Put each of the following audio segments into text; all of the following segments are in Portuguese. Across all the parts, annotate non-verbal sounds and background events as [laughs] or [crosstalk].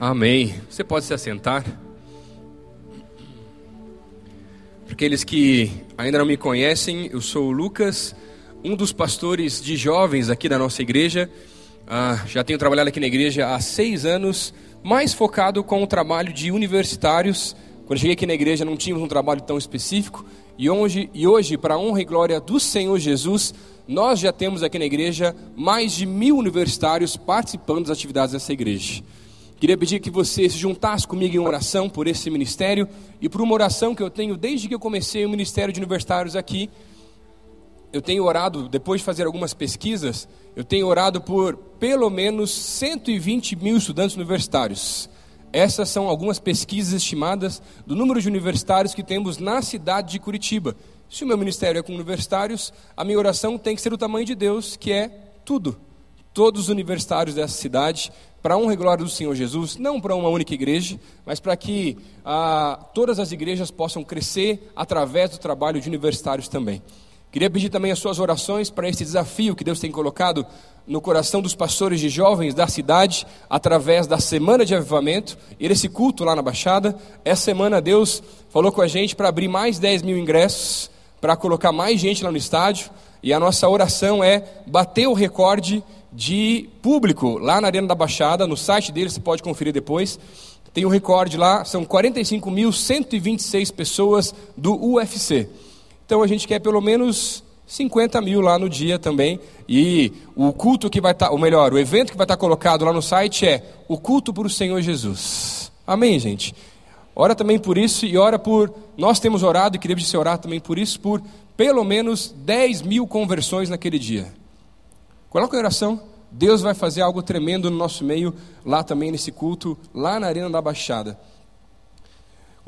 Amém. Você pode se assentar. Para aqueles que ainda não me conhecem, eu sou o Lucas, um dos pastores de jovens aqui da nossa igreja. Ah, já tenho trabalhado aqui na igreja há seis anos, mais focado com o trabalho de universitários. Quando cheguei aqui na igreja não tínhamos um trabalho tão específico. E hoje, e hoje para a honra e glória do Senhor Jesus, nós já temos aqui na igreja mais de mil universitários participando das atividades dessa igreja. Queria pedir que você se juntasse comigo em oração por esse ministério e por uma oração que eu tenho desde que eu comecei o Ministério de Universitários aqui. Eu tenho orado, depois de fazer algumas pesquisas, eu tenho orado por pelo menos 120 mil estudantes universitários. Essas são algumas pesquisas estimadas do número de universitários que temos na cidade de Curitiba. Se o meu ministério é com universitários, a minha oração tem que ser o tamanho de Deus, que é tudo. Todos os universitários dessa cidade para honra e glória do Senhor Jesus, não para uma única igreja, mas para que ah, todas as igrejas possam crescer através do trabalho de universitários também. Queria pedir também as suas orações para esse desafio que Deus tem colocado no coração dos pastores de jovens da cidade, através da semana de avivamento e esse culto lá na Baixada. Essa semana Deus falou com a gente para abrir mais 10 mil ingressos, para colocar mais gente lá no estádio, e a nossa oração é bater o recorde de público lá na Arena da Baixada, no site dele, você pode conferir depois. Tem um recorde lá, são 45.126 pessoas do UFC. Então a gente quer pelo menos 50 mil lá no dia também. E o culto que vai estar, tá, ou melhor, o evento que vai estar tá colocado lá no site é o culto para o Senhor Jesus. Amém, gente? Ora também por isso e ora por. Nós temos orado e queremos orar também por isso, por pelo menos 10 mil conversões naquele dia. Coloca em oração. Deus vai fazer algo tremendo no nosso meio, lá também nesse culto, lá na Arena da Baixada.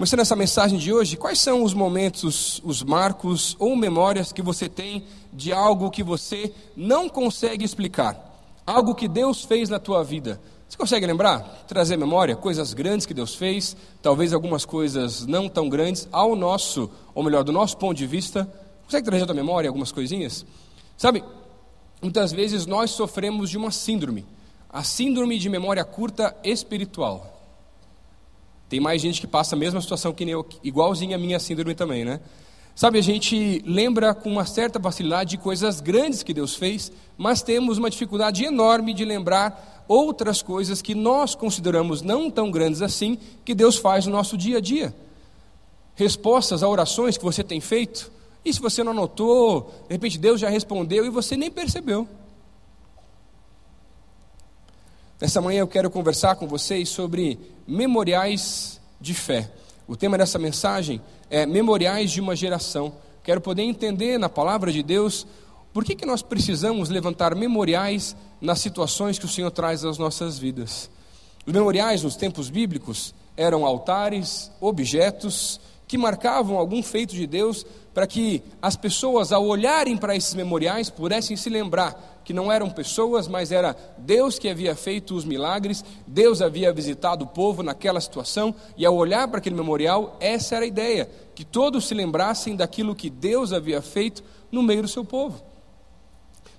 Começando essa mensagem de hoje, quais são os momentos, os marcos ou memórias que você tem de algo que você não consegue explicar? Algo que Deus fez na tua vida. Você consegue lembrar? Trazer memória? Coisas grandes que Deus fez, talvez algumas coisas não tão grandes, ao nosso, ou melhor, do nosso ponto de vista. Consegue trazer à tua memória algumas coisinhas? Sabe, muitas vezes nós sofremos de uma síndrome, a síndrome de memória curta espiritual. Tem mais gente que passa a mesma situação que eu, igualzinha a minha síndrome também, né? Sabe, a gente lembra com uma certa facilidade de coisas grandes que Deus fez, mas temos uma dificuldade enorme de lembrar outras coisas que nós consideramos não tão grandes assim, que Deus faz no nosso dia a dia. Respostas a orações que você tem feito, e se você não anotou, de repente Deus já respondeu e você nem percebeu. Nessa manhã eu quero conversar com vocês sobre memoriais de fé. O tema dessa mensagem é Memoriais de uma Geração. Quero poder entender na palavra de Deus por que, que nós precisamos levantar memoriais nas situações que o Senhor traz às nossas vidas. Os memoriais nos tempos bíblicos eram altares, objetos que marcavam algum feito de Deus para que as pessoas, ao olharem para esses memoriais, pudessem se lembrar que não eram pessoas, mas era Deus que havia feito os milagres, Deus havia visitado o povo naquela situação, e ao olhar para aquele memorial, essa era a ideia, que todos se lembrassem daquilo que Deus havia feito no meio do seu povo.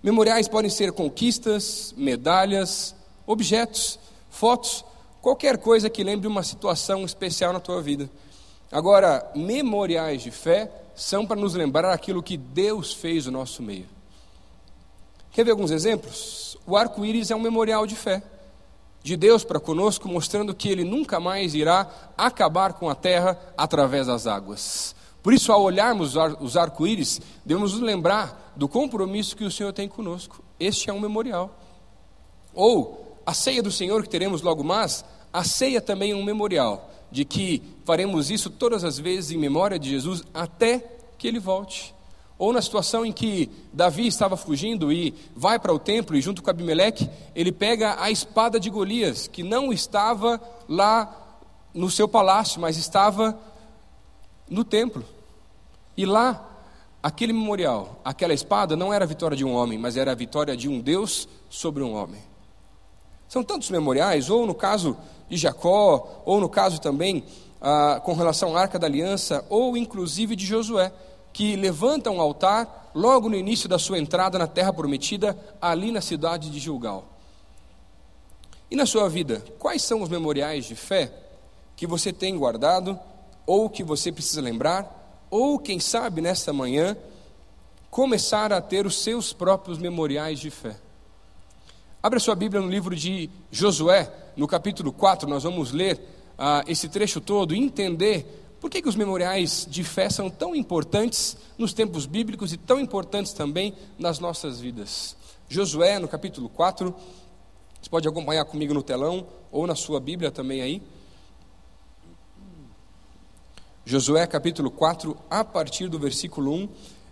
Memoriais podem ser conquistas, medalhas, objetos, fotos, qualquer coisa que lembre uma situação especial na tua vida. Agora, memoriais de fé são para nos lembrar aquilo que Deus fez no nosso meio. Quer ver alguns exemplos? O arco-íris é um memorial de fé de Deus para conosco, mostrando que Ele nunca mais irá acabar com a terra através das águas. Por isso, ao olharmos os arco-íris, devemos nos lembrar do compromisso que o Senhor tem conosco. Este é um memorial. Ou a ceia do Senhor que teremos logo mais, a ceia também é um memorial de que faremos isso todas as vezes em memória de Jesus até que ele volte. Ou na situação em que Davi estava fugindo e vai para o templo e junto com Abimeleque, ele pega a espada de Golias, que não estava lá no seu palácio, mas estava no templo. E lá, aquele memorial, aquela espada não era a vitória de um homem, mas era a vitória de um Deus sobre um homem. São tantos memoriais, ou no caso de Jacó, ou no caso também ah, com relação à Arca da Aliança, ou inclusive de Josué, que levanta um altar logo no início da sua entrada na terra prometida, ali na cidade de Gilgal. E na sua vida, quais são os memoriais de fé que você tem guardado, ou que você precisa lembrar, ou quem sabe nesta manhã, começar a ter os seus próprios memoriais de fé? Abra sua Bíblia no livro de Josué, no capítulo 4, nós vamos ler ah, esse trecho todo e entender por que, que os memoriais de fé são tão importantes nos tempos bíblicos e tão importantes também nas nossas vidas? Josué, no capítulo 4, você pode acompanhar comigo no telão ou na sua Bíblia também aí. Josué capítulo 4, a partir do versículo 1,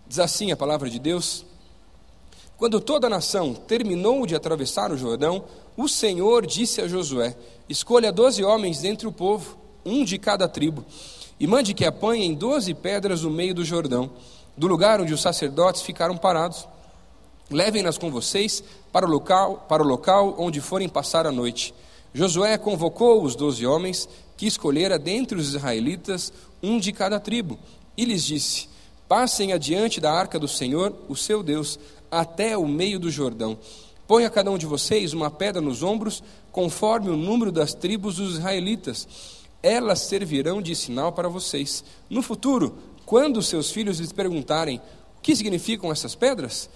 diz assim a palavra de Deus: Quando toda a nação terminou de atravessar o Jordão, o Senhor disse a Josué: Escolha doze homens dentre o povo, um de cada tribo e mande que apanhem doze pedras no meio do Jordão, do lugar onde os sacerdotes ficaram parados. Levem-nas com vocês para o local, para o local onde forem passar a noite. Josué convocou os doze homens que escolhera dentre os israelitas um de cada tribo, e lhes disse: Passem adiante da arca do Senhor, o seu Deus, até o meio do Jordão. Ponha cada um de vocês uma pedra nos ombros, conforme o número das tribos dos israelitas elas servirão de sinal para vocês. No futuro, quando seus filhos lhes perguntarem o que significam essas pedras,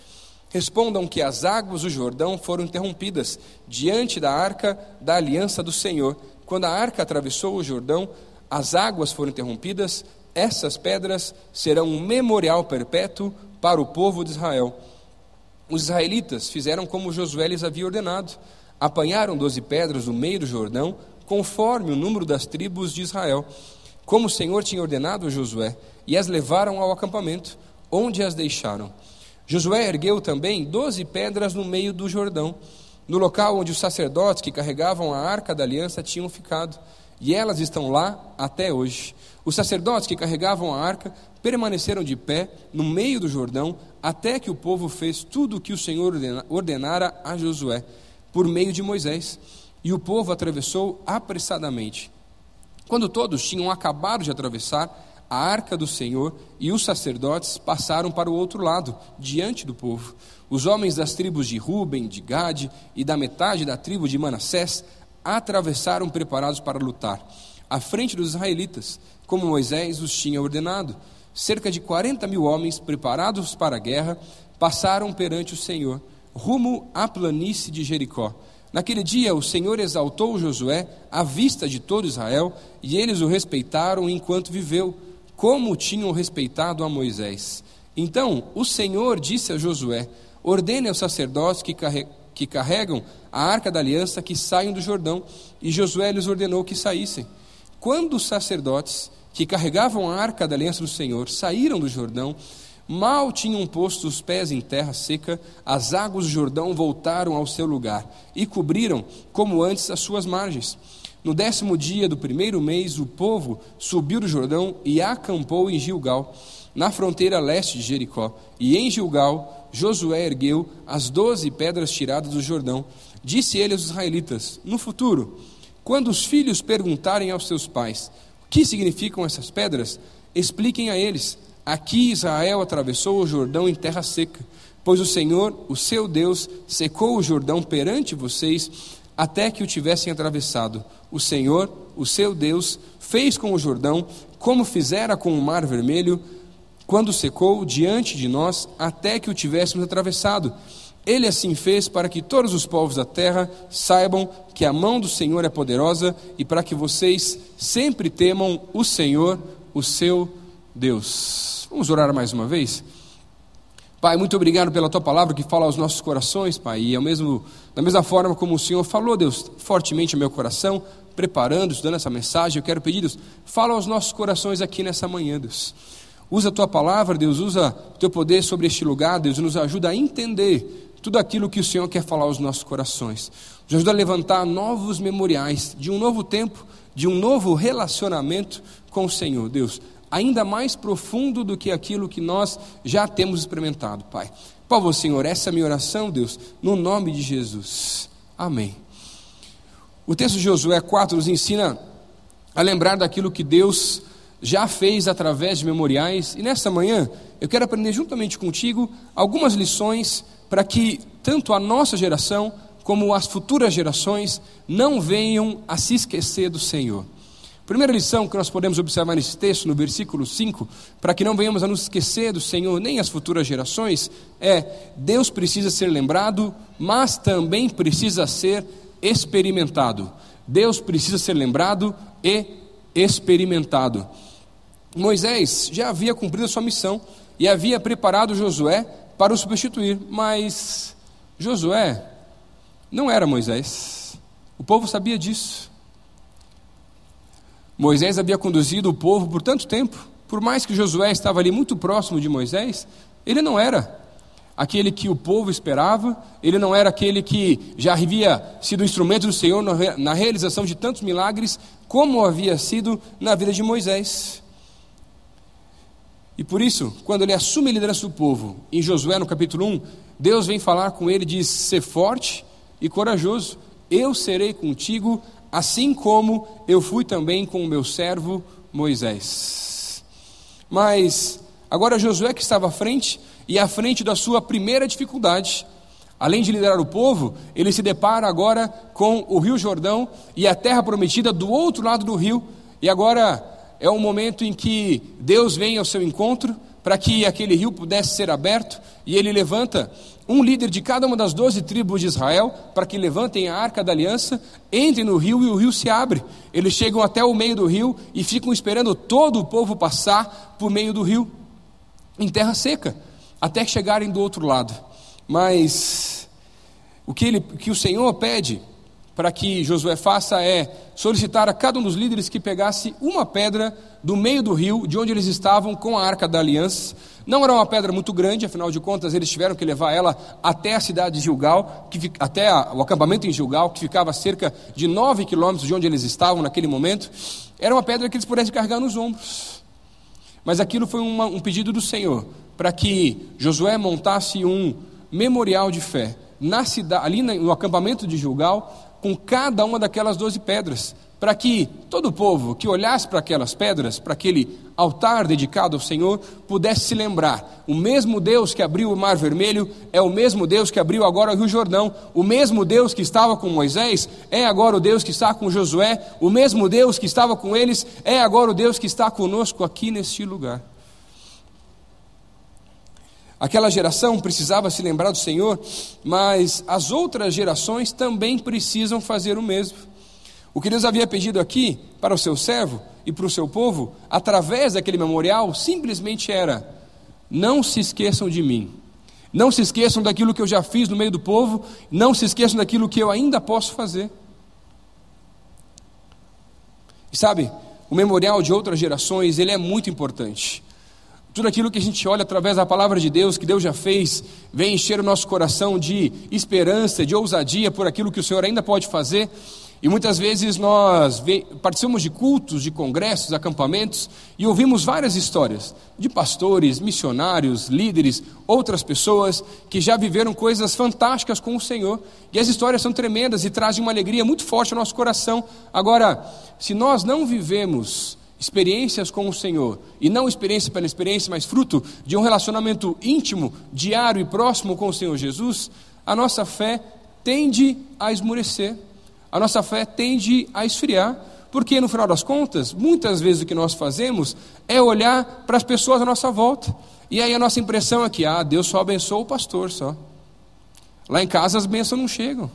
respondam que as águas do Jordão foram interrompidas diante da arca da aliança do Senhor. Quando a arca atravessou o Jordão, as águas foram interrompidas, essas pedras serão um memorial perpétuo para o povo de Israel. Os israelitas fizeram como Josué lhes havia ordenado. Apanharam doze pedras no meio do Jordão, conforme o número das tribos de Israel, como o Senhor tinha ordenado a Josué, e as levaram ao acampamento, onde as deixaram. Josué ergueu também doze pedras no meio do Jordão, no local onde os sacerdotes que carregavam a arca da aliança tinham ficado, e elas estão lá até hoje. Os sacerdotes que carregavam a arca permaneceram de pé no meio do Jordão, até que o povo fez tudo o que o Senhor ordenara a Josué, por meio de Moisés e o povo atravessou apressadamente. Quando todos tinham acabado de atravessar, a arca do Senhor e os sacerdotes passaram para o outro lado, diante do povo. Os homens das tribos de Ruben, de Gade e da metade da tribo de Manassés atravessaram preparados para lutar, à frente dos israelitas, como Moisés os tinha ordenado. Cerca de 40 mil homens preparados para a guerra passaram perante o Senhor, rumo à planície de Jericó. Naquele dia o Senhor exaltou Josué à vista de todo Israel, e eles o respeitaram enquanto viveu, como tinham respeitado a Moisés. Então o Senhor disse a Josué: Ordene aos sacerdotes que, que carregam a arca da aliança que saiam do Jordão. E Josué lhes ordenou que saíssem. Quando os sacerdotes que carregavam a arca da aliança do Senhor saíram do Jordão, Mal tinham posto os pés em terra seca, as águas do Jordão voltaram ao seu lugar e cobriram, como antes, as suas margens. No décimo dia do primeiro mês, o povo subiu do Jordão e acampou em Gilgal, na fronteira leste de Jericó. E em Gilgal, Josué ergueu as doze pedras tiradas do Jordão. Disse ele aos israelitas: No futuro, quando os filhos perguntarem aos seus pais o que significam essas pedras, expliquem a eles Aqui Israel atravessou o Jordão em terra seca, pois o Senhor, o seu Deus, secou o Jordão perante vocês até que o tivessem atravessado. O Senhor, o seu Deus, fez com o Jordão como fizera com o Mar Vermelho, quando secou diante de nós até que o tivéssemos atravessado. Ele assim fez para que todos os povos da terra saibam que a mão do Senhor é poderosa e para que vocês sempre temam o Senhor, o seu Deus. Vamos orar mais uma vez? Pai, muito obrigado pela tua palavra que fala aos nossos corações, Pai, e ao mesmo, da mesma forma como o Senhor falou, Deus, fortemente ao meu coração, preparando, estudando essa mensagem, eu quero pedir, Deus, fala aos nossos corações aqui nessa manhã, Deus. Usa a tua palavra, Deus, usa o teu poder sobre este lugar, Deus, nos ajuda a entender tudo aquilo que o Senhor quer falar aos nossos corações. Nos ajuda a levantar novos memoriais de um novo tempo, de um novo relacionamento com o Senhor, Deus ainda mais profundo do que aquilo que nós já temos experimentado, Pai. Por favor, Senhor, essa é a minha oração, Deus, no nome de Jesus. Amém. O texto de Josué 4 nos ensina a lembrar daquilo que Deus já fez através de memoriais, e nesta manhã eu quero aprender juntamente contigo algumas lições para que tanto a nossa geração como as futuras gerações não venham a se esquecer do Senhor. Primeira lição que nós podemos observar nesse texto, no versículo 5, para que não venhamos a nos esquecer do Senhor nem as futuras gerações, é: Deus precisa ser lembrado, mas também precisa ser experimentado. Deus precisa ser lembrado e experimentado. Moisés já havia cumprido a sua missão e havia preparado Josué para o substituir, mas Josué não era Moisés. O povo sabia disso. Moisés havia conduzido o povo por tanto tempo, por mais que Josué estava ali muito próximo de Moisés, ele não era aquele que o povo esperava, ele não era aquele que já havia sido instrumento do Senhor na realização de tantos milagres, como havia sido na vida de Moisés. E por isso, quando ele assume a liderança do povo, em Josué no capítulo 1, Deus vem falar com ele e diz: Ser forte e corajoso, eu serei contigo, assim como eu fui também com o meu servo Moisés. Mas agora Josué que estava à frente, e à frente da sua primeira dificuldade, além de liderar o povo, ele se depara agora com o Rio Jordão e a terra prometida do outro lado do rio, e agora é o momento em que Deus vem ao seu encontro para que aquele rio pudesse ser aberto, e ele levanta um líder de cada uma das doze tribos de Israel para que levantem a arca da aliança, entrem no rio e o rio se abre. Eles chegam até o meio do rio e ficam esperando todo o povo passar por meio do rio, em terra seca, até chegarem do outro lado. Mas o que, ele, que o Senhor pede para que Josué faça é solicitar a cada um dos líderes que pegasse uma pedra do meio do rio, de onde eles estavam com a arca da aliança. Não era uma pedra muito grande, afinal de contas, eles tiveram que levar ela até a cidade de Gilgal, que, até a, o acampamento em Gilgal, que ficava a cerca de nove quilômetros de onde eles estavam naquele momento. Era uma pedra que eles pudessem carregar nos ombros. Mas aquilo foi uma, um pedido do Senhor, para que Josué montasse um memorial de fé na cidade, ali no acampamento de Gilgal, com cada uma daquelas doze pedras, para que todo o povo que olhasse para aquelas pedras, para aquele altar dedicado ao Senhor, pudesse se lembrar: o mesmo Deus que abriu o Mar Vermelho é o mesmo Deus que abriu agora o Rio Jordão, o mesmo Deus que estava com Moisés é agora o Deus que está com Josué, o mesmo Deus que estava com eles é agora o Deus que está conosco aqui neste lugar. Aquela geração precisava se lembrar do Senhor, mas as outras gerações também precisam fazer o mesmo. O que Deus havia pedido aqui para o seu servo e para o seu povo, através daquele memorial, simplesmente era: não se esqueçam de mim. Não se esqueçam daquilo que eu já fiz no meio do povo, não se esqueçam daquilo que eu ainda posso fazer. E sabe, o memorial de outras gerações, ele é muito importante. Tudo aquilo que a gente olha através da palavra de Deus, que Deus já fez, vem encher o nosso coração de esperança, de ousadia por aquilo que o Senhor ainda pode fazer. E muitas vezes nós participamos de cultos, de congressos, acampamentos e ouvimos várias histórias de pastores, missionários, líderes, outras pessoas que já viveram coisas fantásticas com o Senhor. E as histórias são tremendas e trazem uma alegria muito forte ao nosso coração. Agora, se nós não vivemos experiências com o Senhor, e não experiência pela experiência, mas fruto de um relacionamento íntimo, diário e próximo com o Senhor Jesus, a nossa fé tende a esmurecer, a nossa fé tende a esfriar, porque no final das contas, muitas vezes o que nós fazemos é olhar para as pessoas à nossa volta, e aí a nossa impressão é que, ah, Deus só abençoa o pastor só. Lá em casa as bênçãos não chegam.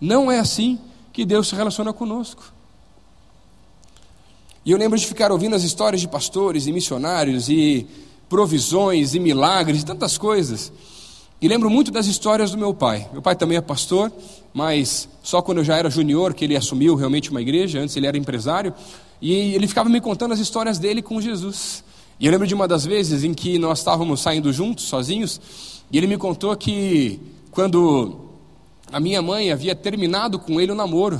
Não é assim que Deus se relaciona conosco. E eu lembro de ficar ouvindo as histórias de pastores e missionários e provisões e milagres e tantas coisas. E lembro muito das histórias do meu pai. Meu pai também é pastor, mas só quando eu já era junior que ele assumiu realmente uma igreja, antes ele era empresário, e ele ficava me contando as histórias dele com Jesus. E eu lembro de uma das vezes em que nós estávamos saindo juntos, sozinhos, e ele me contou que quando a minha mãe havia terminado com ele o namoro,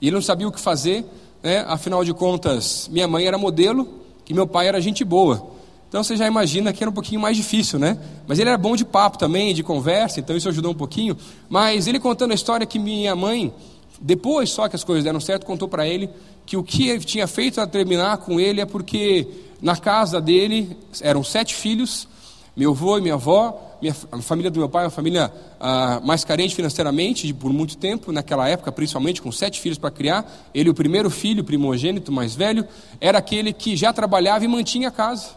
e ele não sabia o que fazer, né? afinal de contas, minha mãe era modelo e meu pai era gente boa. Então você já imagina que era um pouquinho mais difícil, né? Mas ele era bom de papo também, de conversa, então isso ajudou um pouquinho. Mas ele contando a história que minha mãe Depois só que as coisas deram certo, contou para ele que o que ele tinha feito a terminar com ele é porque na casa dele eram sete filhos, meu avô e minha avó, minha, a família do meu pai é uma família ah, mais carente financeiramente por muito tempo, naquela época, principalmente com sete filhos para criar. Ele, o primeiro filho, primogênito, mais velho, era aquele que já trabalhava e mantinha a casa.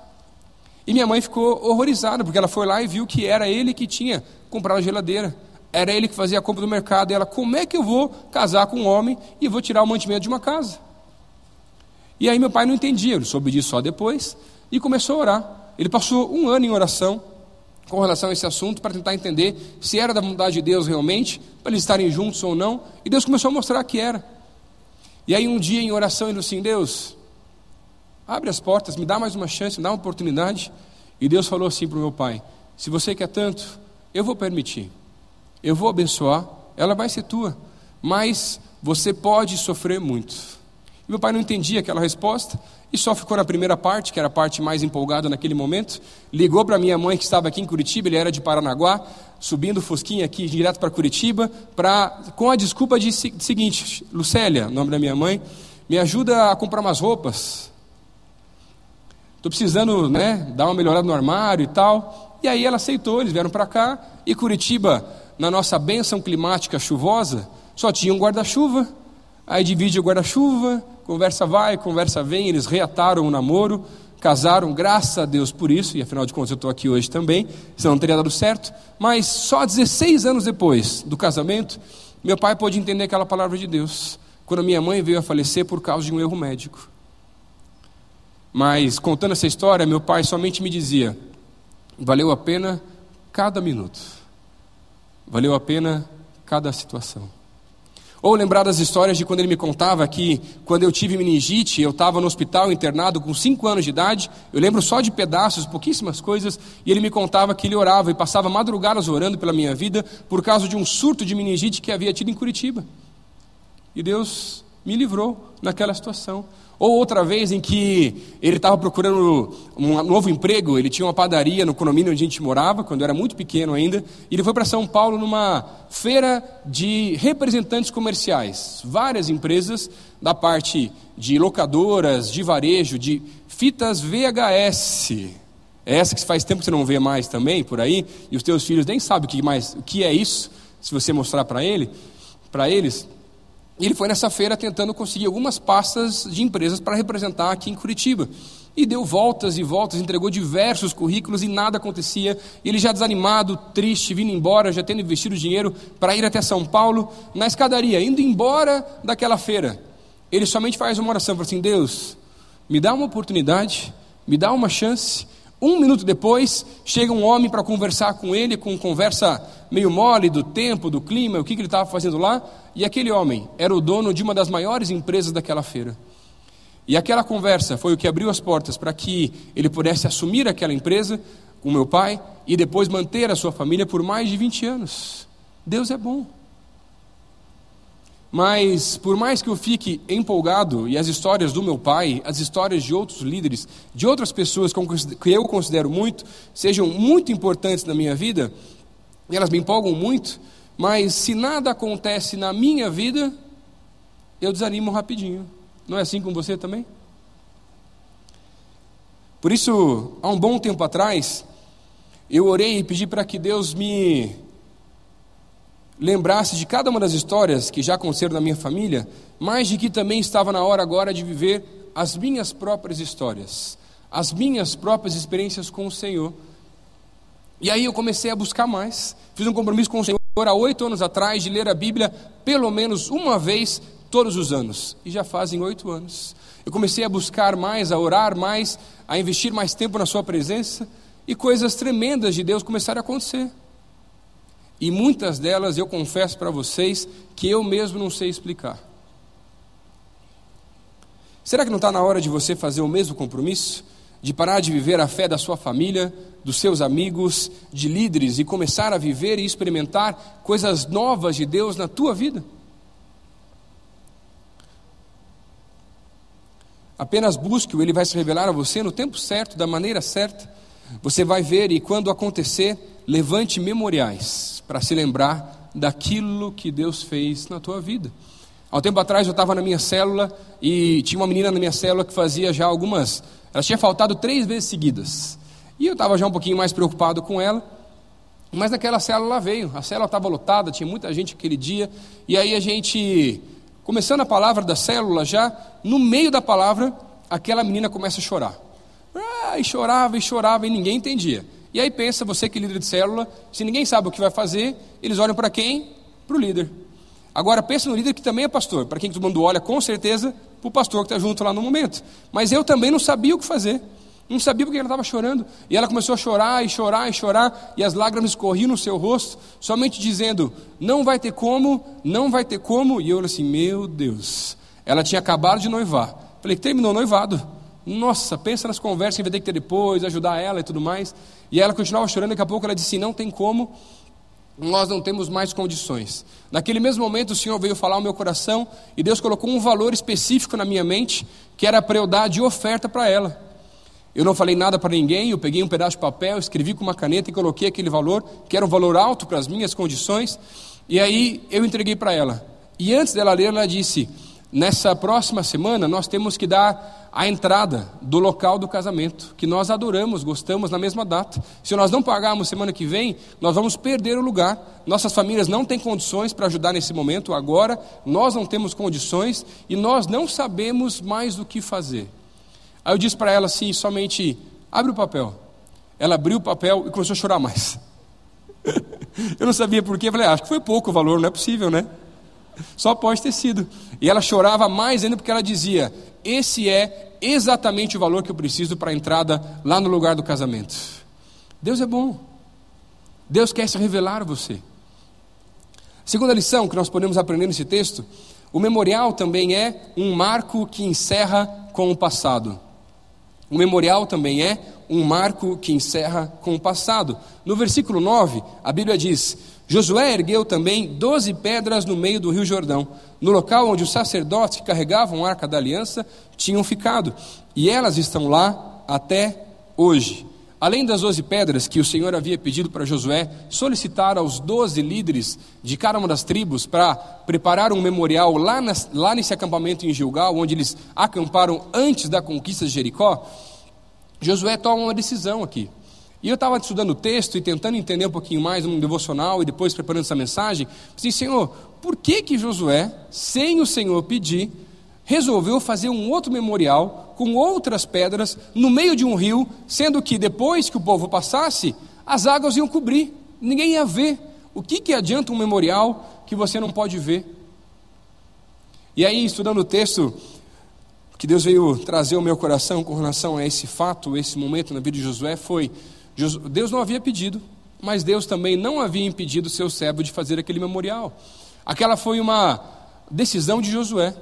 E minha mãe ficou horrorizada, porque ela foi lá e viu que era ele que tinha comprado a geladeira. Era ele que fazia a compra do mercado. E ela, como é que eu vou casar com um homem e vou tirar o mantimento de uma casa? E aí meu pai não entendia, ele soube disso só depois e começou a orar. Ele passou um ano em oração com relação a esse assunto para tentar entender se era da vontade de Deus realmente, para eles estarem juntos ou não. E Deus começou a mostrar que era. E aí um dia em oração ele disse assim: Deus, abre as portas, me dá mais uma chance, me dá uma oportunidade. E Deus falou assim para o meu pai: Se você quer tanto, eu vou permitir, eu vou abençoar, ela vai ser tua, mas você pode sofrer muito. E meu pai não entendia aquela resposta e só ficou na primeira parte, que era a parte mais empolgada naquele momento. Ligou para minha mãe que estava aqui em Curitiba, ele era de Paranaguá, subindo o Fusquinha aqui direto para Curitiba, pra, com a desculpa de, seguinte: Lucélia, nome da minha mãe, me ajuda a comprar umas roupas. Estou precisando né, dar uma melhorada no armário e tal. E aí ela aceitou, eles vieram para cá. E Curitiba, na nossa benção climática chuvosa, só tinha um guarda-chuva. Aí divide o guarda-chuva, conversa vai, conversa vem, eles reataram o namoro, casaram, graças a Deus por isso, e afinal de contas eu estou aqui hoje também, senão não teria dado certo. Mas só 16 anos depois do casamento, meu pai pôde entender aquela palavra de Deus, quando minha mãe veio a falecer por causa de um erro médico. Mas contando essa história, meu pai somente me dizia: valeu a pena cada minuto, valeu a pena cada situação. Ou lembrar das histórias de quando ele me contava que, quando eu tive meningite, eu estava no hospital internado com 5 anos de idade. Eu lembro só de pedaços, pouquíssimas coisas. E ele me contava que ele orava e passava madrugadas orando pela minha vida por causa de um surto de meningite que havia tido em Curitiba. E Deus me livrou naquela situação. Ou outra vez em que ele estava procurando um novo emprego, ele tinha uma padaria no condomínio onde a gente morava, quando eu era muito pequeno ainda, e ele foi para São Paulo numa feira de representantes comerciais. Várias empresas da parte de locadoras, de varejo, de fitas VHS. É essa que faz tempo que você não vê mais também por aí, e os teus filhos nem sabem o que, mais, o que é isso, se você mostrar para ele, para eles. Ele foi nessa feira tentando conseguir algumas pastas de empresas para representar aqui em Curitiba. E deu voltas e voltas, entregou diversos currículos e nada acontecia. Ele já desanimado, triste, vindo embora, já tendo investido dinheiro para ir até São Paulo, na escadaria, indo embora daquela feira. Ele somente faz uma oração, fala assim: Deus, me dá uma oportunidade, me dá uma chance, um minuto depois, chega um homem para conversar com ele, com conversa meio mole do tempo, do clima, o que, que ele estava fazendo lá. E aquele homem era o dono de uma das maiores empresas daquela feira. E aquela conversa foi o que abriu as portas para que ele pudesse assumir aquela empresa com meu pai e depois manter a sua família por mais de 20 anos. Deus é bom. Mas, por mais que eu fique empolgado, e as histórias do meu pai, as histórias de outros líderes, de outras pessoas que eu considero muito, sejam muito importantes na minha vida, e elas me empolgam muito, mas se nada acontece na minha vida, eu desanimo rapidinho. Não é assim com você também? Por isso, há um bom tempo atrás, eu orei e pedi para que Deus me lembrasse de cada uma das histórias que já aconteceram na minha família, mas de que também estava na hora agora de viver as minhas próprias histórias, as minhas próprias experiências com o Senhor. E aí eu comecei a buscar mais. Fiz um compromisso com o Senhor há oito anos atrás de ler a Bíblia pelo menos uma vez todos os anos. E já fazem oito anos. Eu comecei a buscar mais, a orar mais, a investir mais tempo na Sua presença. E coisas tremendas de Deus começaram a acontecer. E muitas delas eu confesso para vocês que eu mesmo não sei explicar. Será que não está na hora de você fazer o mesmo compromisso? De parar de viver a fé da sua família, dos seus amigos, de líderes e começar a viver e experimentar coisas novas de Deus na tua vida? Apenas busque-o, ele vai se revelar a você no tempo certo, da maneira certa. Você vai ver e quando acontecer, levante memoriais para se lembrar daquilo que Deus fez na tua vida. Há um tempo atrás eu estava na minha célula e tinha uma menina na minha célula que fazia já algumas. Ela tinha faltado três vezes seguidas. E eu estava já um pouquinho mais preocupado com ela. Mas naquela célula ela veio. A célula estava lotada, tinha muita gente aquele dia. E aí a gente, começando a palavra da célula já, no meio da palavra, aquela menina começa a chorar. Ah, e chorava e chorava e ninguém entendia. E aí pensa, você que é líder de célula, se ninguém sabe o que vai fazer, eles olham para quem? Para o líder. Agora pensa no líder que também é pastor, para quem todo mundo olha com certeza, para o pastor que está junto lá no momento. Mas eu também não sabia o que fazer. Não sabia porque ela estava chorando. E ela começou a chorar e chorar e chorar, e as lágrimas escorriam no seu rosto, somente dizendo: Não vai ter como, não vai ter como. E eu assim: Meu Deus. Ela tinha acabado de noivar. Falei: Terminou noivado. Nossa, pensa nas conversas que vai ter que ter depois, ajudar ela e tudo mais. E ela continuava chorando, daqui a pouco ela disse: Não tem como, nós não temos mais condições. Naquele mesmo momento, o Senhor veio falar ao meu coração e Deus colocou um valor específico na minha mente, que era para eu dar de oferta para ela. Eu não falei nada para ninguém, eu peguei um pedaço de papel, escrevi com uma caneta e coloquei aquele valor, que era um valor alto para as minhas condições, e aí eu entreguei para ela. E antes dela ler, ela disse: Nessa próxima semana, nós temos que dar a entrada do local do casamento, que nós adoramos, gostamos na mesma data. Se nós não pagarmos semana que vem, nós vamos perder o lugar. Nossas famílias não têm condições para ajudar nesse momento, agora, nós não temos condições e nós não sabemos mais o que fazer. Aí eu disse para ela assim, somente, abre o papel. Ela abriu o papel e começou a chorar mais. [laughs] eu não sabia porquê, falei, ah, acho que foi pouco o valor, não é possível, né? Só pode ter sido. E ela chorava mais ainda porque ela dizia: esse é exatamente o valor que eu preciso para a entrada lá no lugar do casamento. Deus é bom. Deus quer se revelar a você. Segunda lição que nós podemos aprender nesse texto: o memorial também é um marco que encerra com o passado. O memorial também é um marco que encerra com o passado. No versículo 9, a Bíblia diz: Josué ergueu também doze pedras no meio do rio Jordão, no local onde os sacerdotes que carregavam a arca da aliança tinham ficado, e elas estão lá até hoje. Além das doze pedras que o Senhor havia pedido para Josué solicitar aos doze líderes de cada uma das tribos para preparar um memorial lá, nas, lá nesse acampamento em Gilgal, onde eles acamparam antes da conquista de Jericó, Josué toma uma decisão aqui. E eu estava estudando o texto e tentando entender um pouquinho mais no devocional e depois preparando essa mensagem. Disse, Senhor, por que que Josué, sem o Senhor pedir, resolveu fazer um outro memorial com outras pedras no meio de um rio, sendo que depois que o povo passasse, as águas iam cobrir, ninguém ia ver. O que, que adianta um memorial que você não pode ver? E aí, estudando o texto, que Deus veio trazer ao meu coração com relação a esse fato, esse momento na vida de Josué, foi Deus não havia pedido, mas Deus também não havia impedido seu servo de fazer aquele memorial. Aquela foi uma decisão de Josué,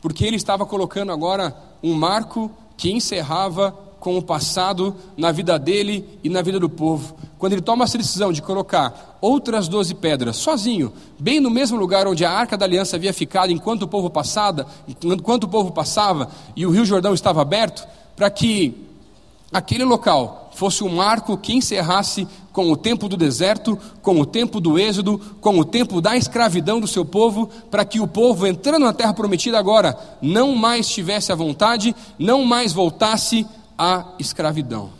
porque ele estava colocando agora um marco que encerrava com o passado na vida dele e na vida do povo. Quando ele toma essa decisão de colocar outras doze pedras sozinho, bem no mesmo lugar onde a arca da aliança havia ficado enquanto o povo passava, enquanto o povo passava e o Rio Jordão estava aberto, para que aquele local fosse um marco que encerrasse com o tempo do deserto, com o tempo do êxodo, com o tempo da escravidão do seu povo, para que o povo, entrando na terra prometida agora, não mais tivesse a vontade, não mais voltasse à escravidão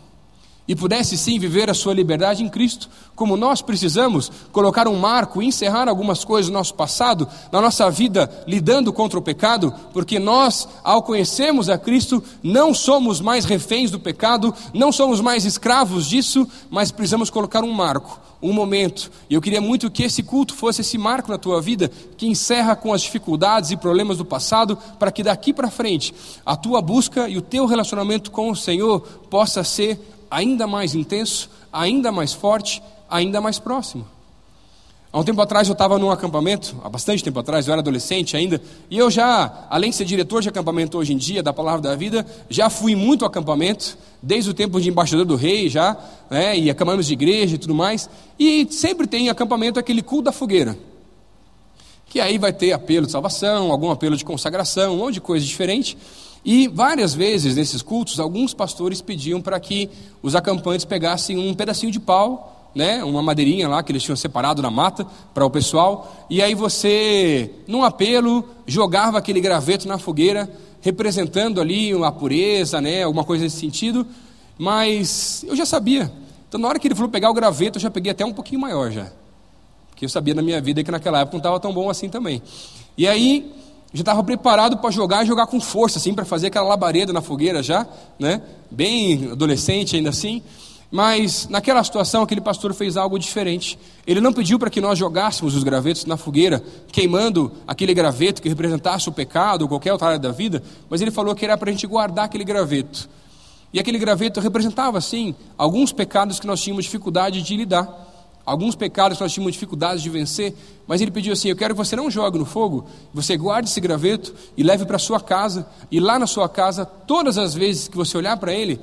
e pudesse sim viver a sua liberdade em Cristo, como nós precisamos colocar um marco, encerrar algumas coisas do nosso passado, na nossa vida, lidando contra o pecado, porque nós, ao conhecermos a Cristo, não somos mais reféns do pecado, não somos mais escravos disso, mas precisamos colocar um marco, um momento. E eu queria muito que esse culto fosse esse marco na tua vida, que encerra com as dificuldades e problemas do passado, para que daqui para frente a tua busca e o teu relacionamento com o Senhor possa ser ainda mais intenso, ainda mais forte, ainda mais próximo. Há um tempo atrás eu estava num acampamento, há bastante tempo atrás, eu era adolescente ainda, e eu já, além de ser diretor de acampamento hoje em dia, da Palavra da Vida, já fui muito acampamento, desde o tempo de embaixador do rei já, né, e acampamentos de igreja e tudo mais, e sempre tem acampamento aquele culto da fogueira, que aí vai ter apelo de salvação, algum apelo de consagração, um monte de coisa diferente, e várias vezes nesses cultos, alguns pastores pediam para que os acampantes pegassem um pedacinho de pau né, uma madeirinha lá que eles tinham separado na mata para o pessoal, e aí você, num apelo, jogava aquele graveto na fogueira, representando ali uma pureza, né, alguma coisa nesse sentido, mas eu já sabia. Então, na hora que ele falou pegar o graveto, eu já peguei até um pouquinho maior já. Porque eu sabia na minha vida que naquela época não estava tão bom assim também. E aí, já estava preparado para jogar e jogar com força, assim, para fazer aquela labareda na fogueira já, né? Bem adolescente ainda assim. Mas naquela situação, aquele pastor fez algo diferente. Ele não pediu para que nós jogássemos os gravetos na fogueira, queimando aquele graveto que representasse o pecado ou qualquer outra área da vida, mas ele falou que era para a gente guardar aquele graveto. E aquele graveto representava, sim, alguns pecados que nós tínhamos dificuldade de lidar alguns pecados nós tínhamos dificuldades de vencer, mas ele pediu assim: Eu quero que você não jogue no fogo, você guarde esse graveto e leve para sua casa, e lá na sua casa, todas as vezes que você olhar para ele,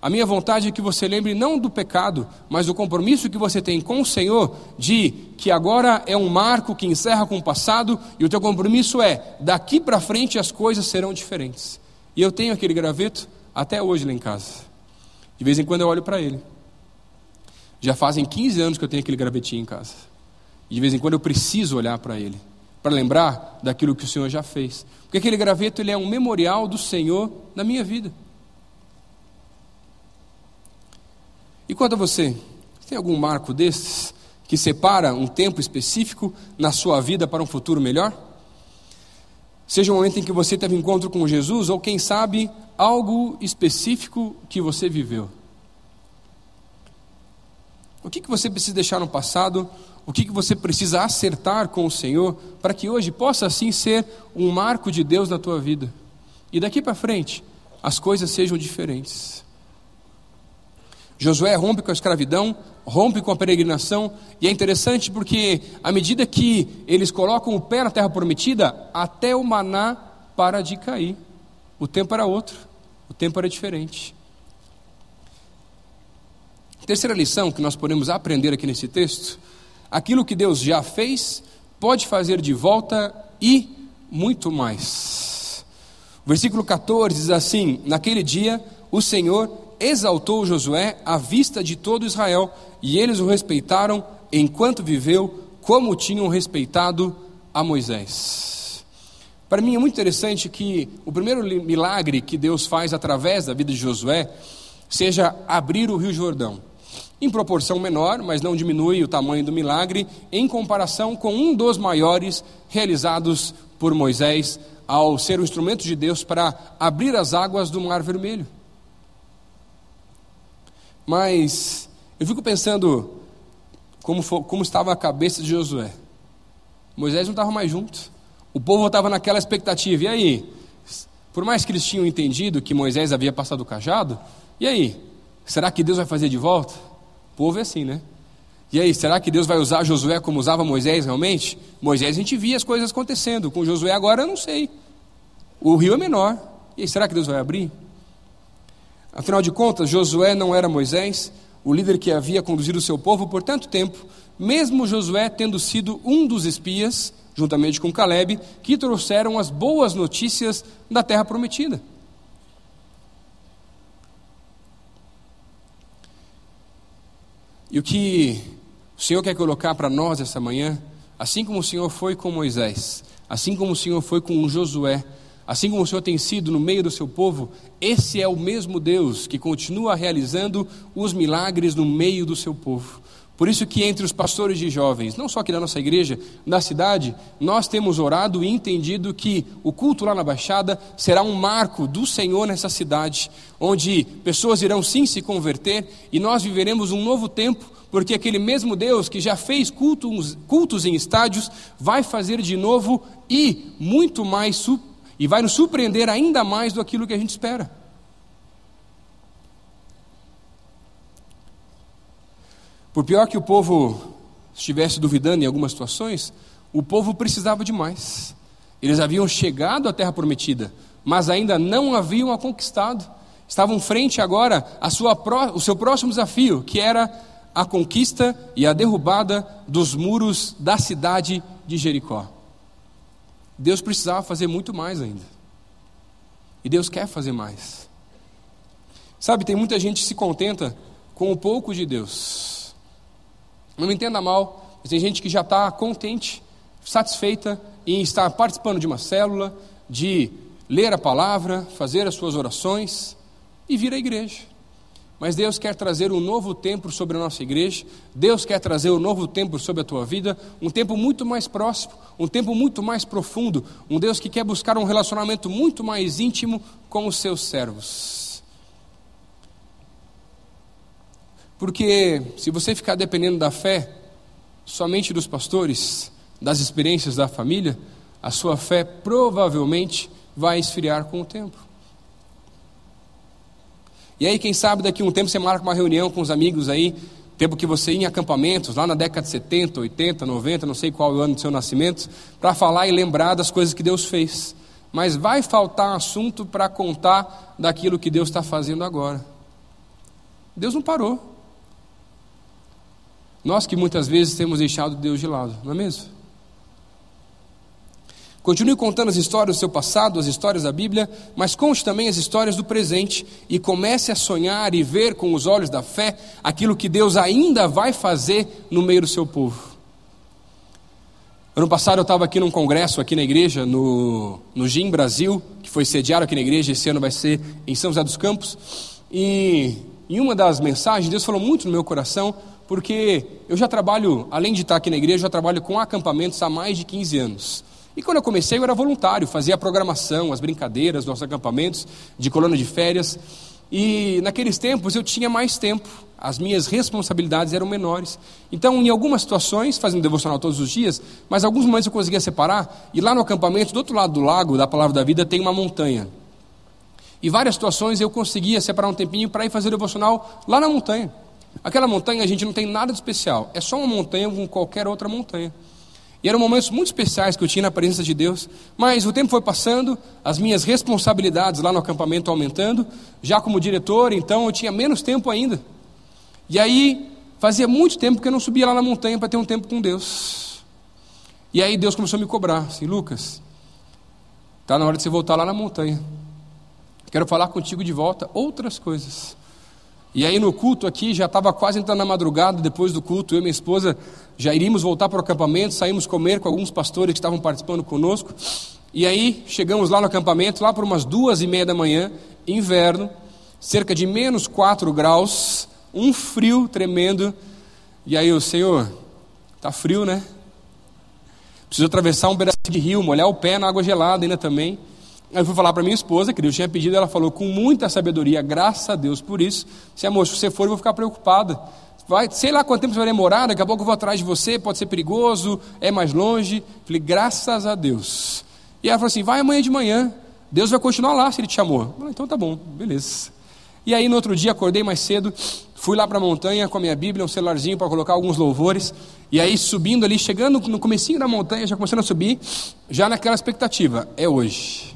a minha vontade é que você lembre não do pecado, mas do compromisso que você tem com o Senhor, de que agora é um marco que encerra com o passado, e o teu compromisso é: daqui para frente as coisas serão diferentes. E eu tenho aquele graveto até hoje lá em casa. De vez em quando eu olho para ele. Já fazem 15 anos que eu tenho aquele gravetinho em casa. E de vez em quando eu preciso olhar para ele, para lembrar daquilo que o Senhor já fez. Porque aquele graveto ele é um memorial do Senhor na minha vida. E quanto a você, tem algum marco desses que separa um tempo específico na sua vida para um futuro melhor? Seja o momento em que você teve encontro com Jesus, ou quem sabe algo específico que você viveu. O que, que você precisa deixar no passado? O que, que você precisa acertar com o Senhor para que hoje possa assim ser um marco de Deus na tua vida? E daqui para frente, as coisas sejam diferentes. Josué rompe com a escravidão, rompe com a peregrinação, e é interessante porque, à medida que eles colocam o pé na terra prometida, até o maná para de cair. O tempo era outro, o tempo era diferente. Terceira lição que nós podemos aprender aqui nesse texto: aquilo que Deus já fez, pode fazer de volta e muito mais. O versículo 14 diz assim: Naquele dia o Senhor exaltou Josué à vista de todo Israel, e eles o respeitaram enquanto viveu, como tinham respeitado a Moisés. Para mim é muito interessante que o primeiro milagre que Deus faz através da vida de Josué seja abrir o Rio Jordão em proporção menor, mas não diminui o tamanho do milagre, em comparação com um dos maiores realizados por Moisés ao ser o instrumento de Deus para abrir as águas do Mar Vermelho. Mas eu fico pensando como, foi, como estava a cabeça de Josué. Moisés não estava mais junto. O povo estava naquela expectativa. E aí? Por mais que eles tinham entendido que Moisés havia passado o cajado, e aí? Será que Deus vai fazer de volta? Povo é assim, né? E aí, será que Deus vai usar Josué como usava Moisés realmente? Moisés a gente via as coisas acontecendo, com Josué agora eu não sei. O rio é menor. E aí, será que Deus vai abrir? Afinal de contas, Josué não era Moisés, o líder que havia conduzido o seu povo por tanto tempo, mesmo Josué tendo sido um dos espias, juntamente com Caleb, que trouxeram as boas notícias da terra prometida. E o que o Senhor quer colocar para nós essa manhã, assim como o Senhor foi com Moisés, assim como o Senhor foi com Josué, assim como o Senhor tem sido no meio do seu povo, esse é o mesmo Deus que continua realizando os milagres no meio do seu povo. Por isso que entre os pastores de jovens, não só aqui da nossa igreja, na cidade, nós temos orado e entendido que o culto lá na Baixada será um marco do Senhor nessa cidade, onde pessoas irão sim se converter e nós viveremos um novo tempo, porque aquele mesmo Deus que já fez cultos, cultos em estádios vai fazer de novo e muito mais e vai nos surpreender ainda mais do aquilo que a gente espera. Por pior que o povo estivesse duvidando em algumas situações, o povo precisava de mais. Eles haviam chegado à terra prometida, mas ainda não haviam a conquistado. Estavam frente agora a sua, o seu próximo desafio, que era a conquista e a derrubada dos muros da cidade de Jericó. Deus precisava fazer muito mais ainda. E Deus quer fazer mais. Sabe, tem muita gente que se contenta com o pouco de Deus Não me entenda mal, mas tem gente que já está contente, satisfeita em estar participando de uma célula, de ler a palavra, fazer as suas orações e vir à igreja. Mas Deus quer trazer um novo tempo sobre a nossa igreja, Deus quer trazer um novo tempo sobre a tua vida, um tempo muito mais próximo, um tempo muito mais profundo, um Deus que quer buscar um relacionamento muito mais íntimo com os seus servos. Porque se você ficar dependendo da fé somente dos pastores, das experiências da família, a sua fé provavelmente vai esfriar com o tempo. E aí, quem sabe daqui a um tempo você marca uma reunião com os amigos aí, tempo que você ia em acampamentos, lá na década de 70, 80, 90, não sei qual é o ano do seu nascimento, para falar e lembrar das coisas que Deus fez. Mas vai faltar assunto para contar daquilo que Deus está fazendo agora. Deus não parou. Nós que muitas vezes temos deixado Deus de lado, não é mesmo? Continue contando as histórias do seu passado, as histórias da Bíblia, mas conte também as histórias do presente e comece a sonhar e ver com os olhos da fé aquilo que Deus ainda vai fazer no meio do seu povo. Ano passado eu estava aqui num congresso aqui na igreja, no, no GIM Brasil, que foi sediado aqui na igreja, esse ano vai ser em São José dos Campos, e em uma das mensagens Deus falou muito no meu coração, porque eu já trabalho, além de estar aqui na igreja, eu já trabalho com acampamentos há mais de 15 anos. E quando eu comecei, eu era voluntário, fazia a programação, as brincadeiras, nossos acampamentos de colônia de férias. E naqueles tempos eu tinha mais tempo, as minhas responsabilidades eram menores. Então, em algumas situações, fazendo devocional todos os dias, mas alguns momentos eu conseguia separar, e lá no acampamento, do outro lado do lago, da Palavra da Vida, tem uma montanha. E várias situações eu conseguia separar um tempinho para ir fazer devocional lá na montanha. Aquela montanha a gente não tem nada de especial, é só uma montanha como qualquer outra montanha. E eram momentos muito especiais que eu tinha na presença de Deus. Mas o tempo foi passando, as minhas responsabilidades lá no acampamento aumentando. Já como diretor, então eu tinha menos tempo ainda. E aí, fazia muito tempo que eu não subia lá na montanha para ter um tempo com Deus. E aí Deus começou a me cobrar, assim, Lucas, está na hora de você voltar lá na montanha. Quero falar contigo de volta outras coisas. E aí no culto aqui, já estava quase entrando na madrugada, depois do culto, eu e minha esposa já iríamos voltar para o acampamento, saímos comer com alguns pastores que estavam participando conosco. E aí chegamos lá no acampamento, lá por umas duas e meia da manhã, inverno, cerca de menos quatro graus, um frio tremendo. E aí o Senhor, tá frio, né? Preciso atravessar um pedaço de rio, molhar o pé na água gelada ainda também. Aí eu fui falar para minha esposa, que Deus tinha pedido, ela falou com muita sabedoria, graças a Deus por isso. Se amor, se você for, eu vou ficar preocupada. Vai, sei lá quanto tempo você vai demorar, daqui a pouco eu vou atrás de você, pode ser perigoso, é mais longe. Falei, graças a Deus. E ela falou assim: vai amanhã de manhã, Deus vai continuar lá se ele te chamou. Falei, então tá bom, beleza. E aí no outro dia acordei mais cedo, fui lá para a montanha com a minha Bíblia, um celularzinho para colocar alguns louvores. E aí subindo ali, chegando no comecinho da montanha, já começando a subir, já naquela expectativa, é hoje.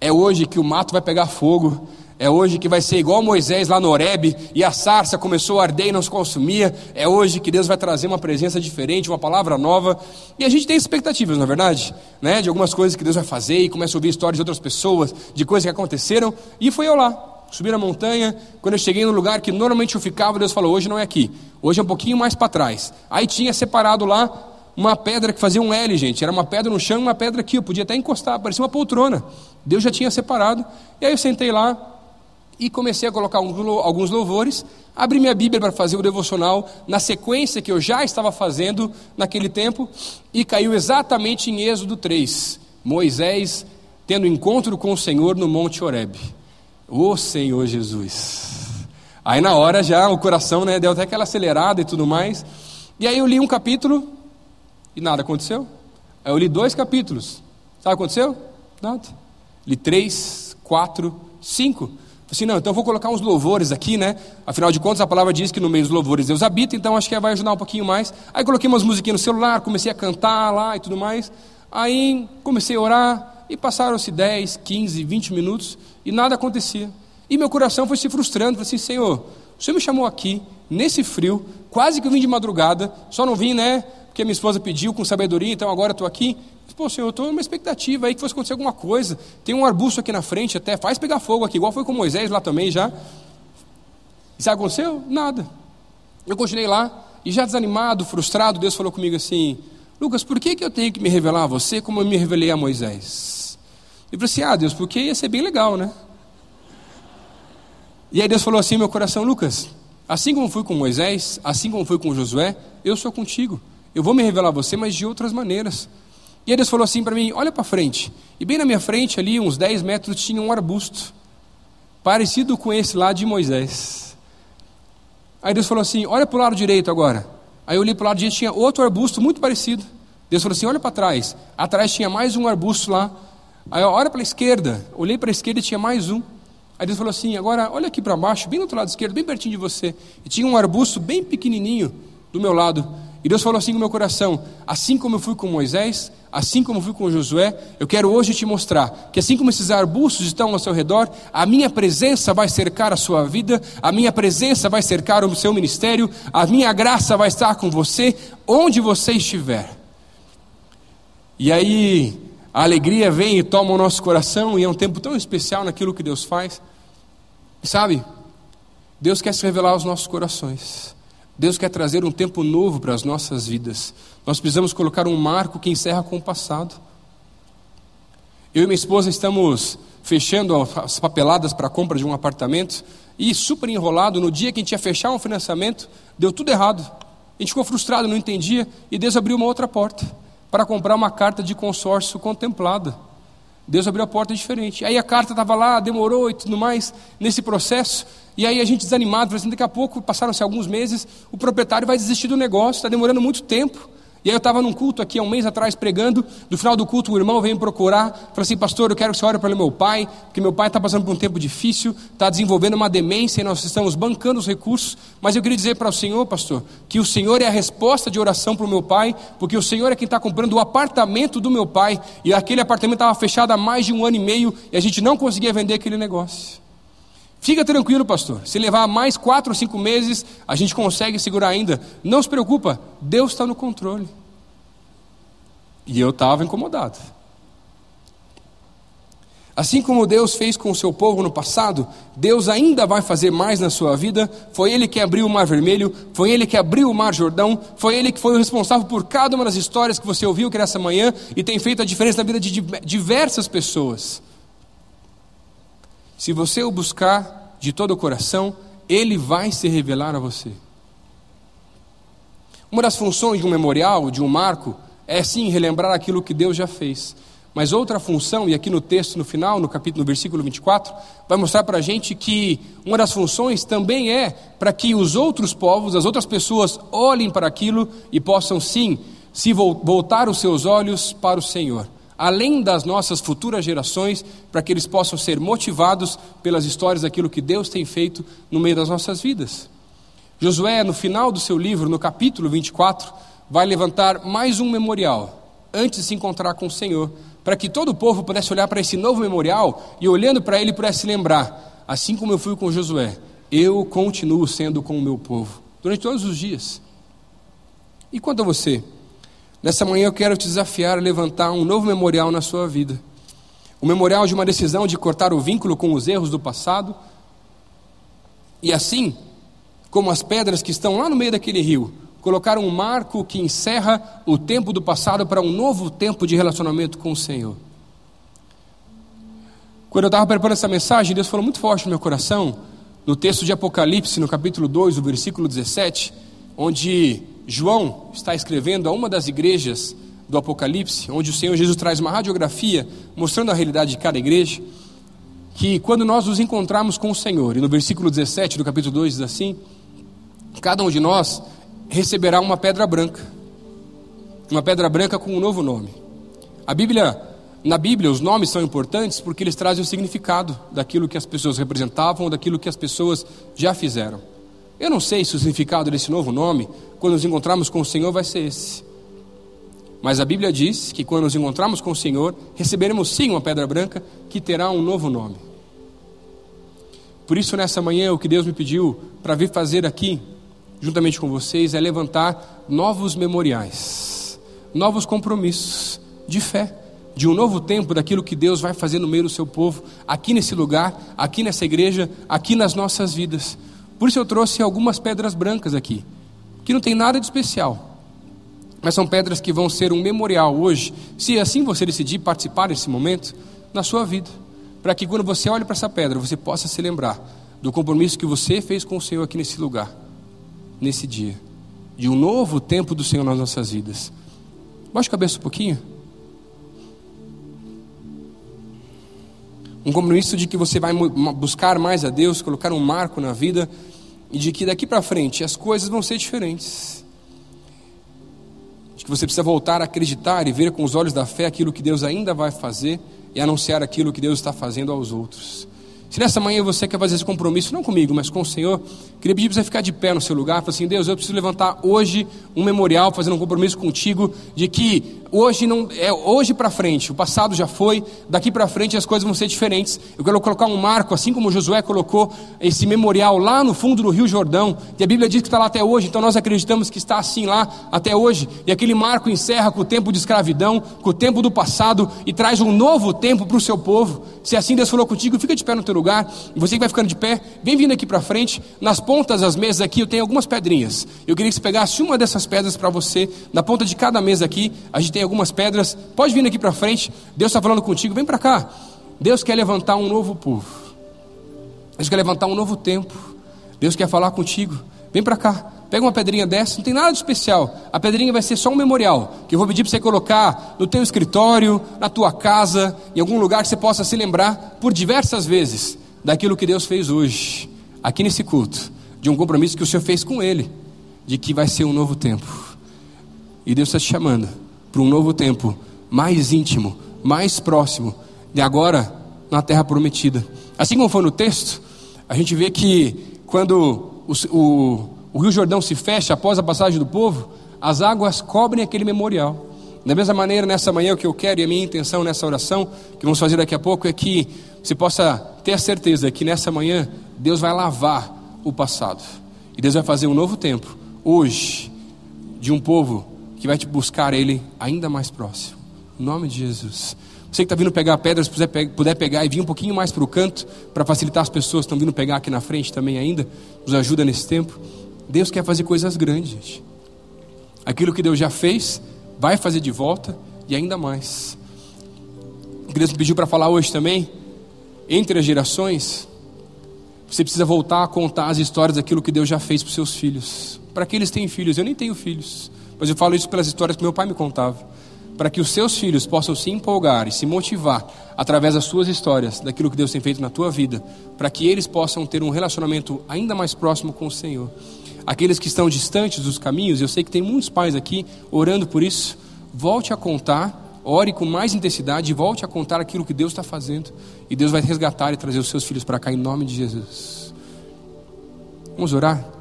É hoje que o mato vai pegar fogo. É hoje que vai ser igual Moisés lá no Horebe e a sarça começou a arder e não se consumia. É hoje que Deus vai trazer uma presença diferente, uma palavra nova. E a gente tem expectativas, na é verdade, né? De algumas coisas que Deus vai fazer e começa a ouvir histórias de outras pessoas, de coisas que aconteceram. E foi eu lá, subi na montanha. Quando eu cheguei no lugar que normalmente eu ficava, Deus falou: hoje não é aqui, hoje é um pouquinho mais para trás. Aí tinha separado lá uma pedra que fazia um L, gente. Era uma pedra no chão e uma pedra aqui. Eu podia até encostar, parecia uma poltrona. Deus já tinha separado. E aí eu sentei lá e comecei a colocar alguns louvores. Abri minha Bíblia para fazer o devocional na sequência que eu já estava fazendo naquele tempo. E caiu exatamente em Êxodo 3. Moisés tendo encontro com o Senhor no Monte Horebe. Ô Senhor Jesus. Aí na hora já o coração né, deu até aquela acelerada e tudo mais. E aí eu li um capítulo e nada aconteceu. Aí eu li dois capítulos. Sabe o que aconteceu? Nada. Li três, quatro, cinco. Assim, não, então eu vou colocar uns louvores aqui, né? Afinal de contas, a palavra diz que no meio dos louvores Deus habita, então acho que vai ajudar um pouquinho mais. Aí coloquei umas musiquinhas no celular, comecei a cantar lá e tudo mais. Aí comecei a orar e passaram-se 10, 15, 20 minutos e nada acontecia. E meu coração foi se frustrando, falei assim, Senhor, o Senhor me chamou aqui, nesse frio, quase que eu vim de madrugada, só não vim, né, porque minha esposa pediu com sabedoria, então agora estou aqui. Pô, Senhor, eu estou numa expectativa aí que fosse acontecer alguma coisa. Tem um arbusto aqui na frente até, faz pegar fogo aqui, igual foi com Moisés lá também já. E sabe o que aconteceu? Nada. Eu continuei lá, E já desanimado, frustrado, Deus falou comigo assim: Lucas, por que, que eu tenho que me revelar a você como eu me revelei a Moisés? Eu falei assim: Ah, Deus, porque ia ser bem legal, né? E aí Deus falou assim: Meu coração, Lucas, assim como fui com Moisés, assim como fui com Josué, eu sou contigo. Eu vou me revelar a você, mas de outras maneiras. E aí Deus falou assim para mim: Olha para frente. E bem na minha frente, ali, uns 10 metros, tinha um arbusto, parecido com esse lá de Moisés. Aí Deus falou assim: Olha para o lado direito agora. Aí eu olhei para o lado direito, tinha outro arbusto muito parecido. Deus falou assim: Olha para trás. Atrás tinha mais um arbusto lá. Aí eu, olha para a esquerda. Olhei para a esquerda e tinha mais um. Aí Deus falou assim: Agora olha aqui para baixo, bem do outro lado esquerdo, bem pertinho de você. E tinha um arbusto bem pequenininho do meu lado. E Deus falou assim no meu coração: Assim como eu fui com Moisés, assim como eu fui com Josué, eu quero hoje te mostrar que assim como esses arbustos estão ao seu redor, a minha presença vai cercar a sua vida, a minha presença vai cercar o seu ministério, a minha graça vai estar com você onde você estiver. E aí a alegria vem e toma o nosso coração e é um tempo tão especial naquilo que Deus faz. Sabe? Deus quer se revelar aos nossos corações. Deus quer trazer um tempo novo para as nossas vidas. Nós precisamos colocar um marco que encerra com o passado. Eu e minha esposa estamos fechando as papeladas para a compra de um apartamento e super enrolado, no dia que a gente ia fechar um financiamento, deu tudo errado. A gente ficou frustrado, não entendia, e Deus abriu uma outra porta para comprar uma carta de consórcio contemplada. Deus abriu a porta diferente. Aí a carta estava lá, demorou e tudo mais nesse processo. E aí a gente desanimado, assim, daqui a pouco, passaram-se alguns meses, o proprietário vai desistir do negócio, está demorando muito tempo. E aí eu estava num culto aqui há um mês atrás pregando, no final do culto o irmão veio me procurar, falou assim, pastor, eu quero que você ore para meu pai, porque meu pai está passando por um tempo difícil, está desenvolvendo uma demência e nós estamos bancando os recursos, mas eu queria dizer para o senhor, pastor, que o senhor é a resposta de oração para o meu pai, porque o senhor é quem está comprando o apartamento do meu pai, e aquele apartamento estava fechado há mais de um ano e meio, e a gente não conseguia vender aquele negócio. Fica tranquilo, pastor. Se levar mais quatro ou cinco meses, a gente consegue segurar ainda. Não se preocupa, Deus está no controle. E eu estava incomodado. Assim como Deus fez com o seu povo no passado, Deus ainda vai fazer mais na sua vida. Foi Ele que abriu o Mar Vermelho, foi Ele que abriu o Mar Jordão, foi Ele que foi o responsável por cada uma das histórias que você ouviu que nessa manhã e tem feito a diferença na vida de diversas pessoas. Se você o buscar de todo o coração, ele vai se revelar a você. Uma das funções de um memorial, de um marco, é sim relembrar aquilo que Deus já fez. Mas outra função, e aqui no texto no final, no capítulo, no versículo 24, vai mostrar para a gente que uma das funções também é para que os outros povos, as outras pessoas, olhem para aquilo e possam sim se voltar os seus olhos para o Senhor além das nossas futuras gerações, para que eles possam ser motivados pelas histórias daquilo que Deus tem feito no meio das nossas vidas. Josué, no final do seu livro, no capítulo 24, vai levantar mais um memorial antes de se encontrar com o Senhor, para que todo o povo pudesse olhar para esse novo memorial e, olhando para ele, pudesse lembrar: assim como eu fui com Josué, eu continuo sendo com o meu povo, durante todos os dias. E quanto a você? Nessa manhã eu quero te desafiar a levantar um novo memorial na sua vida. O memorial de uma decisão de cortar o vínculo com os erros do passado. E assim, como as pedras que estão lá no meio daquele rio, colocar um marco que encerra o tempo do passado para um novo tempo de relacionamento com o Senhor. Quando eu estava preparando essa mensagem, Deus falou muito forte no meu coração, no texto de Apocalipse, no capítulo 2, o versículo 17, onde João está escrevendo a uma das igrejas do Apocalipse, onde o Senhor Jesus traz uma radiografia mostrando a realidade de cada igreja, que quando nós nos encontrarmos com o Senhor, e no versículo 17 do capítulo 2 diz assim: cada um de nós receberá uma pedra branca, uma pedra branca com um novo nome. A Bíblia, na Bíblia, os nomes são importantes porque eles trazem o significado daquilo que as pessoas representavam daquilo que as pessoas já fizeram. Eu não sei se o significado desse novo nome, quando nos encontrarmos com o Senhor, vai ser esse. Mas a Bíblia diz que quando nos encontrarmos com o Senhor, receberemos sim uma pedra branca que terá um novo nome. Por isso, nessa manhã, o que Deus me pediu para vir fazer aqui, juntamente com vocês, é levantar novos memoriais, novos compromissos de fé, de um novo tempo daquilo que Deus vai fazer no meio do seu povo, aqui nesse lugar, aqui nessa igreja, aqui nas nossas vidas. Por isso eu trouxe algumas pedras brancas aqui. que não tem nada de especial, mas são pedras que vão ser um memorial hoje, se assim você decidir participar desse momento na sua vida, para que quando você olhe para essa pedra, você possa se lembrar do compromisso que você fez com o Senhor aqui nesse lugar, nesse dia, de um novo tempo do Senhor nas nossas vidas. Baixe a cabeça um pouquinho. Um compromisso de que você vai buscar mais a Deus, colocar um marco na vida e de que daqui para frente as coisas vão ser diferentes. De que você precisa voltar a acreditar e ver com os olhos da fé aquilo que Deus ainda vai fazer e anunciar aquilo que Deus está fazendo aos outros. Se nessa manhã você quer fazer esse compromisso, não comigo, mas com o Senhor, queria pedir para você ficar de pé no seu lugar, falar assim, Deus, eu preciso levantar hoje um memorial, fazendo um compromisso contigo, de que hoje não é hoje para frente, o passado já foi, daqui para frente as coisas vão ser diferentes. Eu quero colocar um marco, assim como Josué colocou esse memorial lá no fundo do Rio Jordão, e a Bíblia diz que está lá até hoje, então nós acreditamos que está assim lá até hoje, e aquele marco encerra com o tempo de escravidão, com o tempo do passado, e traz um novo tempo para o seu povo. Se assim Deus falou contigo, fica de pé no teu lugar. Você que vai ficando de pé, vem vindo aqui para frente. Nas pontas das mesas aqui eu tenho algumas pedrinhas. Eu queria que você pegasse uma dessas pedras para você. Na ponta de cada mesa aqui, a gente tem algumas pedras. Pode vir aqui para frente. Deus está falando contigo. Vem para cá. Deus quer levantar um novo povo. Deus quer levantar um novo tempo. Deus quer falar contigo. Vem para cá. Pega uma pedrinha dessa, não tem nada de especial. A pedrinha vai ser só um memorial, que eu vou pedir para você colocar no teu escritório, na tua casa, em algum lugar que você possa se lembrar por diversas vezes daquilo que Deus fez hoje, aqui nesse culto, de um compromisso que o Senhor fez com Ele, de que vai ser um novo tempo. E Deus está te chamando para um novo tempo mais íntimo, mais próximo, de agora na terra prometida. Assim como foi no texto, a gente vê que quando o, o o Rio Jordão se fecha após a passagem do povo, as águas cobrem aquele memorial. Da mesma maneira, nessa manhã, o que eu quero e a minha intenção nessa oração, que vamos fazer daqui a pouco, é que você possa ter a certeza que nessa manhã Deus vai lavar o passado. E Deus vai fazer um novo tempo, hoje, de um povo que vai te buscar Ele ainda mais próximo. Em nome de Jesus. Você que está vindo pegar pedras, se puder pegar e vir um pouquinho mais para o canto, para facilitar as pessoas que estão vindo pegar aqui na frente também ainda, nos ajuda nesse tempo. Deus quer fazer coisas grandes, gente. Aquilo que Deus já fez, vai fazer de volta e ainda mais. Deus me pediu para falar hoje também, entre as gerações, você precisa voltar a contar as histórias daquilo que Deus já fez para seus filhos. Para que eles têm filhos, eu nem tenho filhos, mas eu falo isso pelas histórias que meu pai me contava. Para que os seus filhos possam se empolgar e se motivar através das suas histórias, daquilo que Deus tem feito na tua vida, para que eles possam ter um relacionamento ainda mais próximo com o Senhor aqueles que estão distantes dos caminhos, eu sei que tem muitos pais aqui orando por isso, volte a contar, ore com mais intensidade e volte a contar aquilo que Deus está fazendo. E Deus vai resgatar e trazer os seus filhos para cá em nome de Jesus. Vamos orar?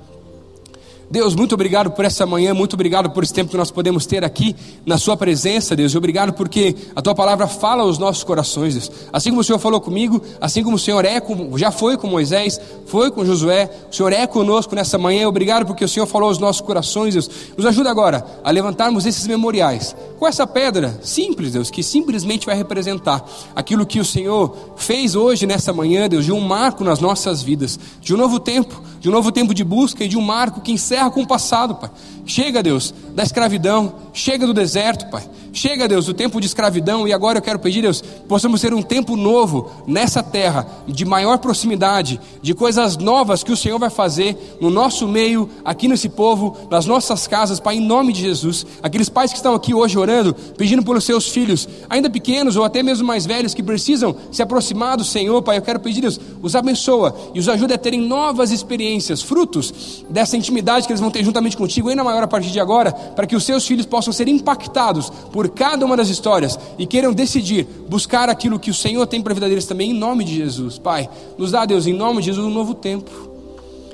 Deus, muito obrigado por essa manhã, muito obrigado por esse tempo que nós podemos ter aqui na Sua presença, Deus. E obrigado porque a Tua palavra fala aos nossos corações, Deus. Assim como o Senhor falou comigo, assim como o Senhor é já foi com Moisés, foi com Josué, o Senhor é conosco nessa manhã. Obrigado porque o Senhor falou aos nossos corações, Deus. Nos ajuda agora a levantarmos esses memoriais com essa pedra simples, Deus, que simplesmente vai representar aquilo que o Senhor fez hoje nessa manhã, Deus, de um marco nas nossas vidas, de um novo tempo, de um novo tempo de busca e de um marco que encerra encerra com o passado, Pai. Chega, Deus, da escravidão, chega do deserto, Pai. Chega, Deus, do tempo de escravidão e agora eu quero pedir, Deus, possamos ter um tempo novo nessa terra, de maior proximidade, de coisas novas que o Senhor vai fazer no nosso meio, aqui nesse povo, nas nossas casas, Pai, em nome de Jesus. Aqueles pais que estão aqui hoje orando, pedindo pelos seus filhos, ainda pequenos ou até mesmo mais velhos, que precisam se aproximar do Senhor, Pai, eu quero pedir, Deus, os abençoa e os ajude a terem novas experiências, frutos dessa intimidade que eles vão ter juntamente contigo, ainda maior a partir de agora, para que os seus filhos possam ser impactados por cada uma das histórias e queiram decidir buscar aquilo que o Senhor tem para a vida deles também, em nome de Jesus. Pai, nos dá, Deus, em nome de Jesus, um novo tempo.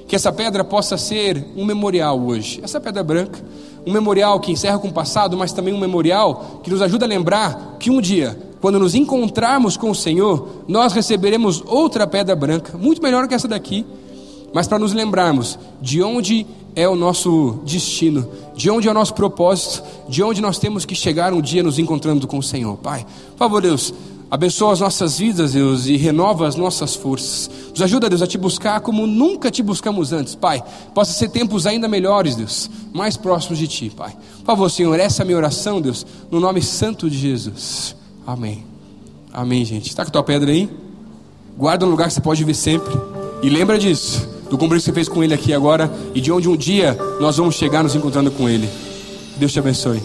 Que essa pedra possa ser um memorial hoje. Essa pedra branca, um memorial que encerra com o passado, mas também um memorial que nos ajuda a lembrar que um dia, quando nos encontrarmos com o Senhor, nós receberemos outra pedra branca, muito melhor que essa daqui, mas para nos lembrarmos de onde é o nosso destino, de onde é o nosso propósito, de onde nós temos que chegar um dia nos encontrando com o Senhor. Pai, por favor, Deus, Abençoa as nossas vidas, Deus, e renova as nossas forças. Nos ajuda, Deus, a te buscar como nunca te buscamos antes, Pai. Possa ser tempos ainda melhores, Deus, mais próximos de Ti, Pai. Por favor, Senhor, essa é a minha oração, Deus, no nome santo de Jesus. Amém. Amém, gente. Está com a tua pedra aí? Guarda no lugar que você pode ver sempre. E lembra disso, do compromisso que você fez com Ele aqui agora e de onde um dia nós vamos chegar nos encontrando com Ele. Deus te abençoe.